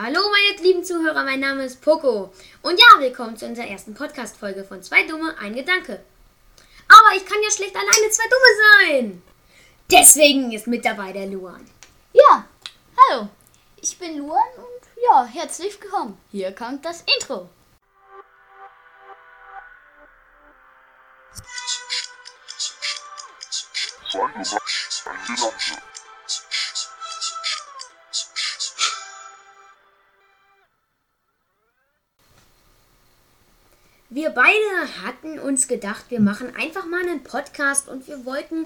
Hallo meine lieben Zuhörer, mein Name ist Poco. Und ja, willkommen zu unserer ersten Podcast-Folge von Zwei Dumme, ein Gedanke. Aber ich kann ja schlecht alleine zwei Dumme sein. Deswegen ist mit dabei der Luan. Ja, hallo. Ich bin Luan und ja, herzlich willkommen. Hier kommt das Intro. Zwei Dumme, ein Gedanke. Wir beide hatten uns gedacht, wir machen einfach mal einen Podcast und wir wollten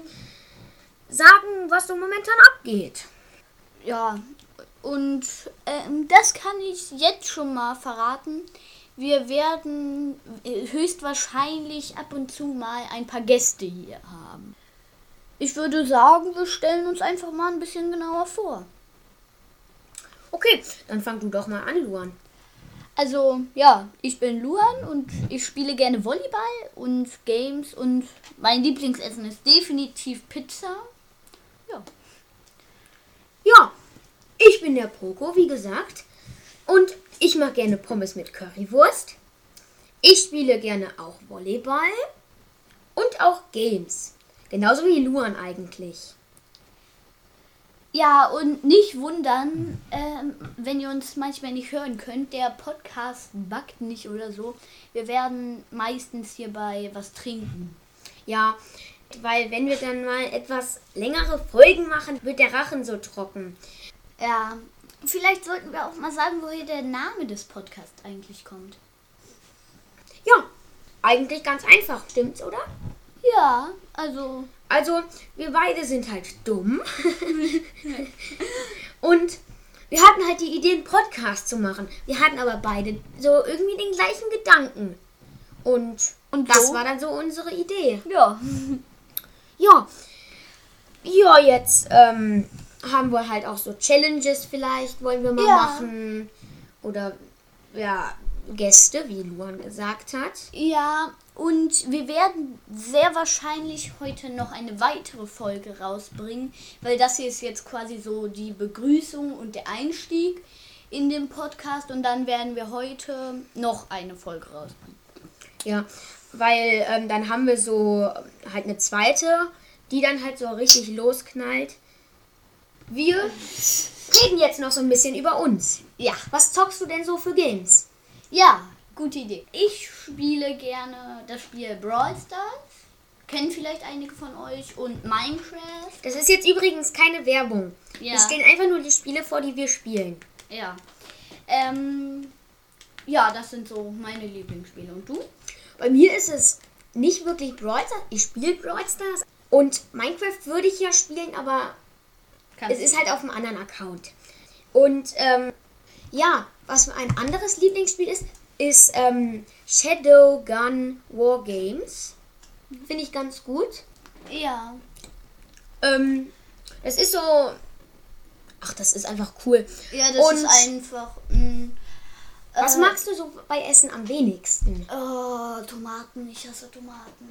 sagen, was so momentan abgeht. Ja, und ähm, das kann ich jetzt schon mal verraten. Wir werden äh, höchstwahrscheinlich ab und zu mal ein paar Gäste hier haben. Ich würde sagen, wir stellen uns einfach mal ein bisschen genauer vor. Okay, dann fang du doch mal an, Luan. Also, ja, ich bin Luan und ich spiele gerne Volleyball und Games und mein Lieblingsessen ist definitiv Pizza. Ja. Ja, ich bin der Poco, wie gesagt. Und ich mag gerne Pommes mit Currywurst. Ich spiele gerne auch Volleyball und auch Games. Genauso wie Luan eigentlich. Ja, und nicht wundern, ähm, wenn ihr uns manchmal nicht hören könnt. Der Podcast backt nicht oder so. Wir werden meistens hierbei was trinken. Ja, weil wenn wir dann mal etwas längere Folgen machen, wird der Rachen so trocken. Ja, vielleicht sollten wir auch mal sagen, woher der Name des Podcasts eigentlich kommt. Ja, eigentlich ganz einfach, stimmt's, oder? Ja, also Also, wir beide sind halt dumm. Und wir hatten halt die Idee, einen Podcast zu machen. Wir hatten aber beide so irgendwie den gleichen Gedanken. Und, Und das so? war dann so unsere Idee. ja. Ja. Ja, jetzt ähm, haben wir halt auch so Challenges vielleicht, wollen wir mal Ja. machen. Oder ja, Gäste, wie Luan gesagt hat. Ja, und wir werden sehr wahrscheinlich heute noch eine weitere Folge rausbringen, weil das hier ist jetzt quasi so die Begrüßung und der Einstieg in den Podcast und dann werden wir heute noch eine Folge rausbringen. Ja, weil ähm, dann haben wir so halt eine zweite, die dann halt so richtig losknallt. Wir reden jetzt noch so ein bisschen über uns. Ja. Was zockst du denn so für Games? Ja, gute Idee. Ich spiele gerne das Spiel Brawl Stars. Kennen vielleicht einige von euch und Minecraft. Das ist jetzt übrigens keine Werbung. Ja. Wir stellen einfach nur die Spiele vor, die wir spielen. Ja. Ähm, ja, das sind so meine Lieblingsspiele. Und du? Bei mir ist es nicht wirklich Brawl Stars. Ich spiele Brawl Stars. Und Minecraft würde ich ja spielen, aber Kannst es ist halt auf einem anderen Account. Und ähm, ja, was ein anderes Lieblingsspiel ist, ist ähm, Shadow Gun War Games. Finde ich ganz gut. Ja. Ähm, es ist so. Ach, das ist einfach cool. Ja, das Und ist einfach. Mh, Was äh, magst du so bei Essen am wenigsten? Oh, Tomaten. Ich hasse Tomaten.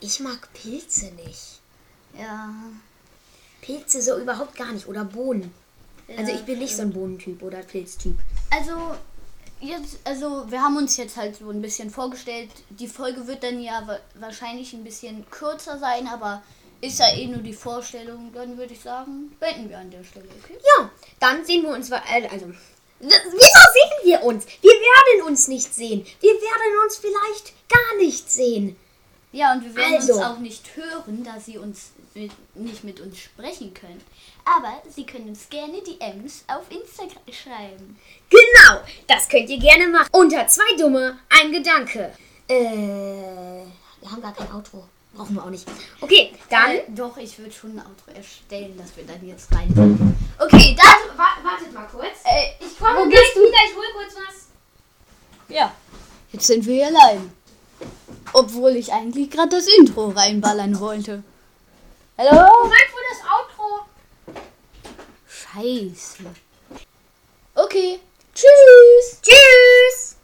Ich mag Pilze nicht. Ja. Pilze so überhaupt gar nicht. Oder Bohnen. Also ich bin nicht so ein Bohnentyp oder Pilztyp. Also, jetzt, also wir haben uns jetzt halt so ein bisschen vorgestellt. Die Folge wird dann ja wa wahrscheinlich ein bisschen kürzer sein, aber ist ja eh nur die Vorstellung. Dann würde ich sagen, beenden wir an der Stelle, okay? Ja, dann sehen wir uns. Äh, also. Wieso sehen wir uns? Wir werden uns nicht sehen. Wir werden uns vielleicht gar nicht sehen. Ja, und wir werden Also. uns auch nicht hören, da sie uns mit, nicht mit uns sprechen können. Aber sie können uns gerne DMs auf Instagram schreiben. Genau, das könnt ihr gerne machen. Unter zwei Dumme, ein Gedanke. Äh, wir haben gar kein Outro. Brauchen wir auch nicht. Okay, dann. Äh, doch, ich würde schon ein Auto erstellen, dass wir dann jetzt rein. Okay, dann. Wa- wartet mal kurz. Äh, Ich komme gleich wieder. Ich hol kurz was. Ja. Jetzt sind wir hier allein. Obwohl ich eigentlich gerade das Intro reinballern wollte. Hallo? Moment für das Outro. Scheiße. Okay. Tschüss. Tschüss.